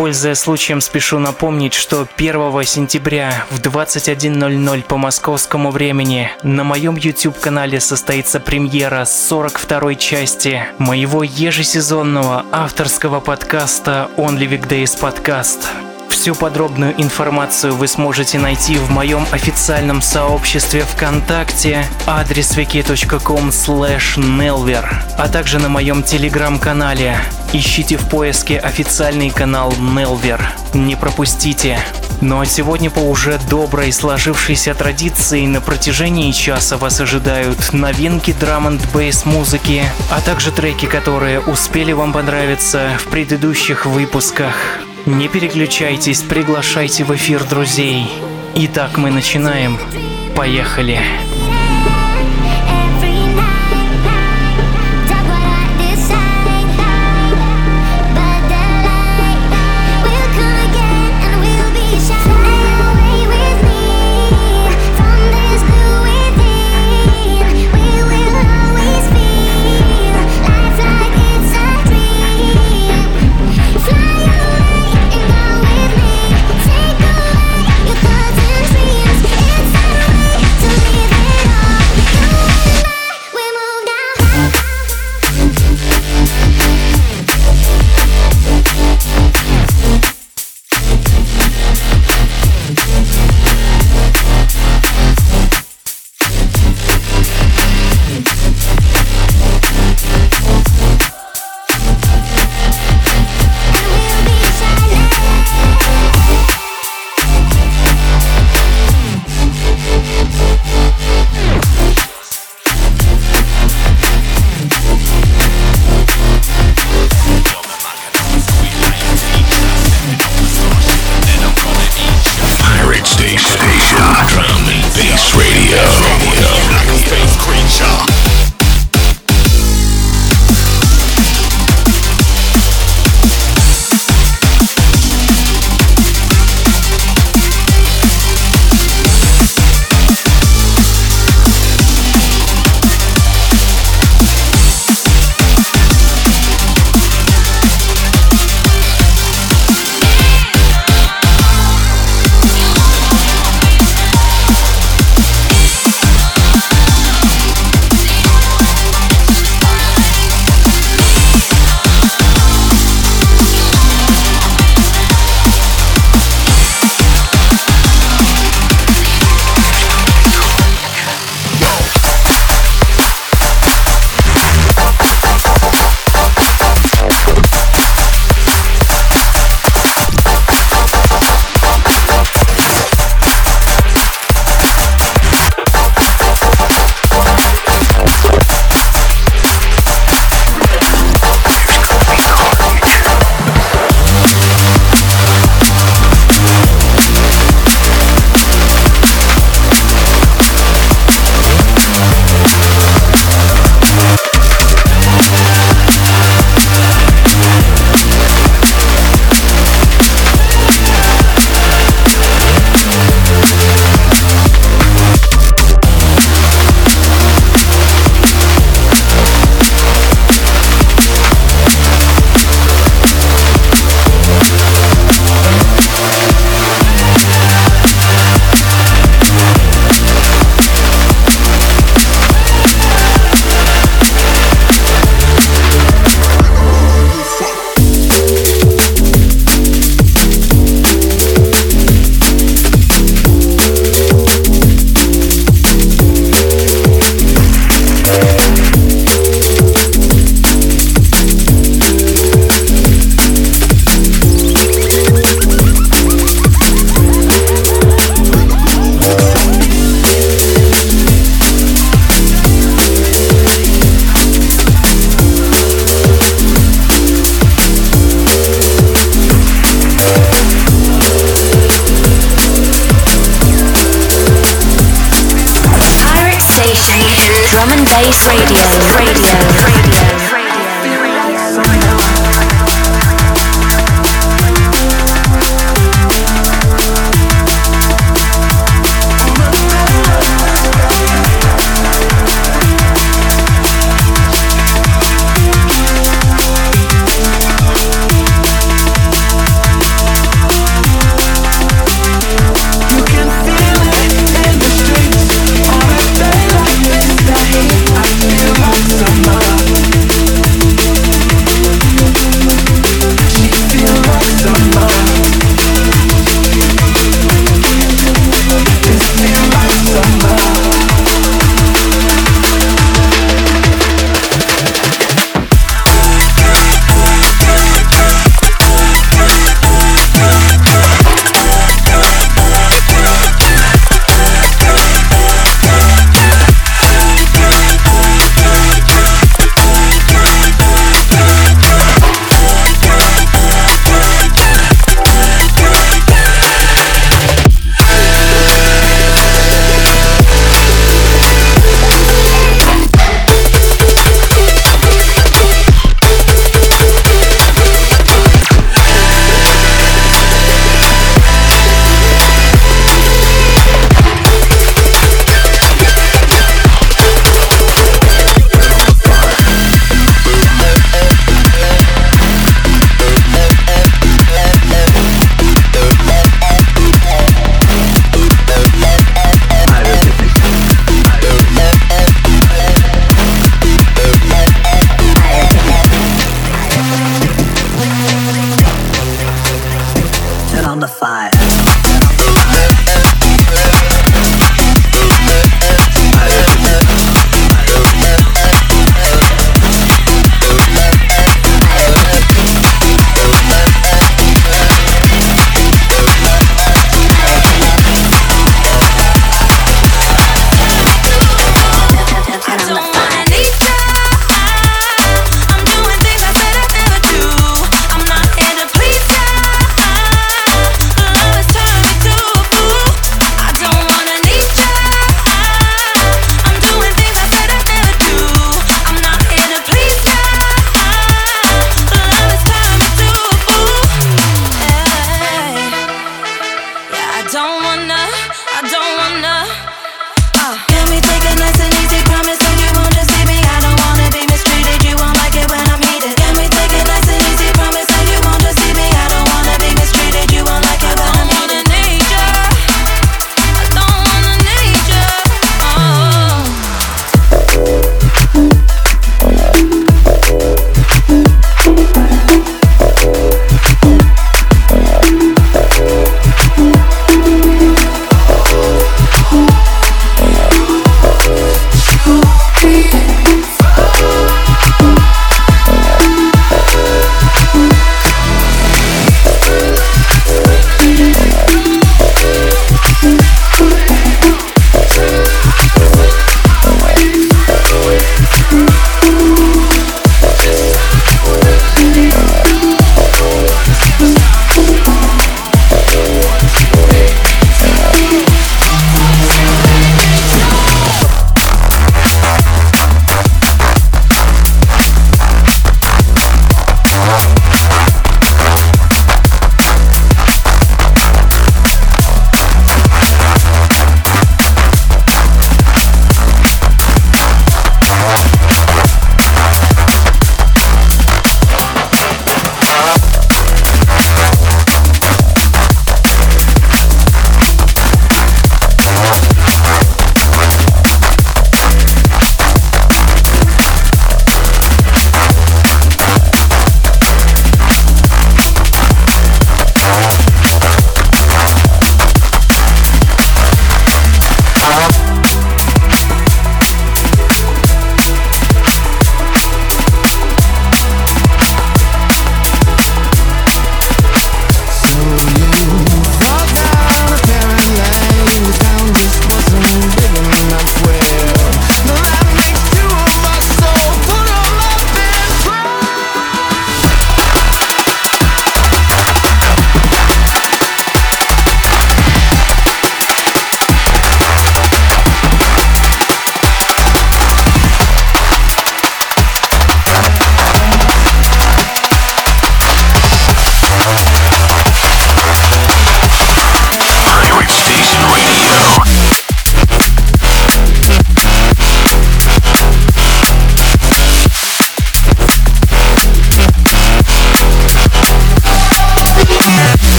Пользуясь случаем, спешу напомнить, что 1 сентября в 21.00 по московскому времени на моем YouTube-канале состоится премьера 42 части моего ежесезонного авторского подкаста Only Weekdays Podcast. Всю подробную информацию вы сможете найти в моем официальном сообществе ВКонтакте адрес wiki.com nelver, а также на моем телеграм-канале. Ищите в поиске официальный канал Nelver. Не пропустите. Ну а сегодня по уже доброй сложившейся традиции на протяжении часа вас ожидают новинки драм н бейс музыки, а также треки, которые успели вам понравиться в предыдущих выпусках. Не переключайтесь, приглашайте в эфир друзей. Итак, мы начинаем. Поехали. Pirate